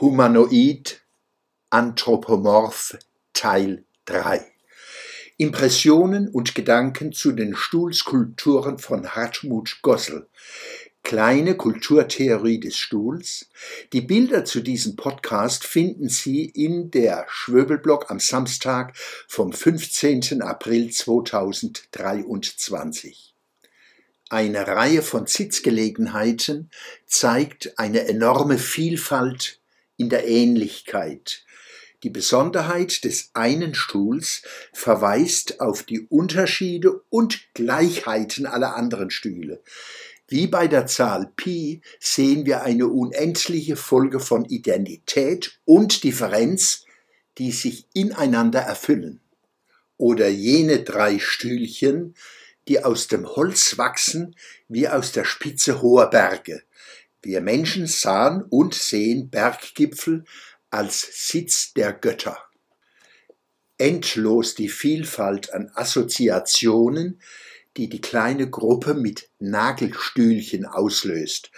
Humanoid Anthropomorph Teil 3 Impressionen und Gedanken zu den Stuhlskulpturen von Hartmut Gossel Kleine Kulturtheorie des Stuhls. Die Bilder zu diesem Podcast finden Sie in der Schwöbelblog am Samstag vom 15. April 2023. Eine Reihe von Sitzgelegenheiten zeigt eine enorme Vielfalt in der Ähnlichkeit. Die Besonderheit des einen Stuhls verweist auf die Unterschiede und Gleichheiten aller anderen Stühle. Wie bei der Zahl Pi sehen wir eine unendliche Folge von Identität und Differenz, die sich ineinander erfüllen. Oder jene drei Stühlchen, die aus dem Holz wachsen wie aus der Spitze hoher Berge. Wir Menschen sahen und sehen Berggipfel als Sitz der Götter. Endlos die Vielfalt an Assoziationen, die die kleine Gruppe mit Nagelstühlchen auslöst,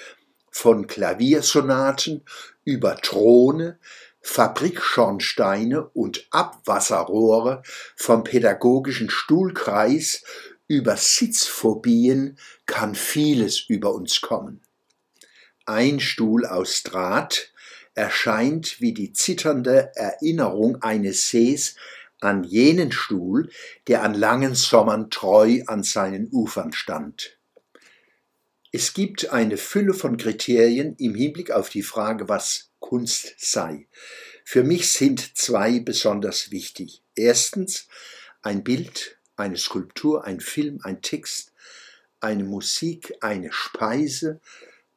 von Klaviersonaten über Throne, Fabrikschornsteine und Abwasserrohre, vom pädagogischen Stuhlkreis über Sitzphobien kann vieles über uns kommen. Ein Stuhl aus Draht erscheint wie die zitternde Erinnerung eines Sees an jenen Stuhl, der an langen Sommern treu an seinen Ufern stand. Es gibt eine Fülle von Kriterien im Hinblick auf die Frage, was Kunst sei. Für mich sind zwei besonders wichtig. Erstens ein Bild, eine Skulptur, ein Film, ein Text, eine Musik, eine Speise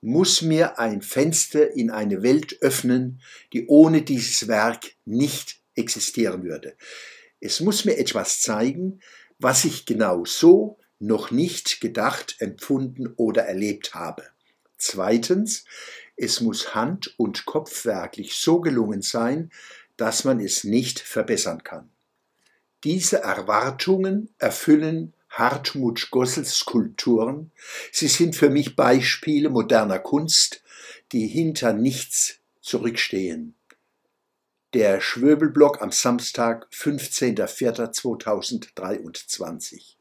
muss mir ein Fenster in eine Welt öffnen, die ohne dieses Werk nicht existieren würde. Es muss mir etwas zeigen, was ich genau so noch nicht gedacht, empfunden oder erlebt habe. Zweitens, es muss hand- und kopfwerklich so gelungen sein, dass man es nicht verbessern kann. Diese Erwartungen erfüllen Hartmut Gossels Skulpturen. Sie sind für mich Beispiele moderner Kunst, die hinter nichts zurückstehen. Der Schwöbelblock am Samstag, 15.04.2023.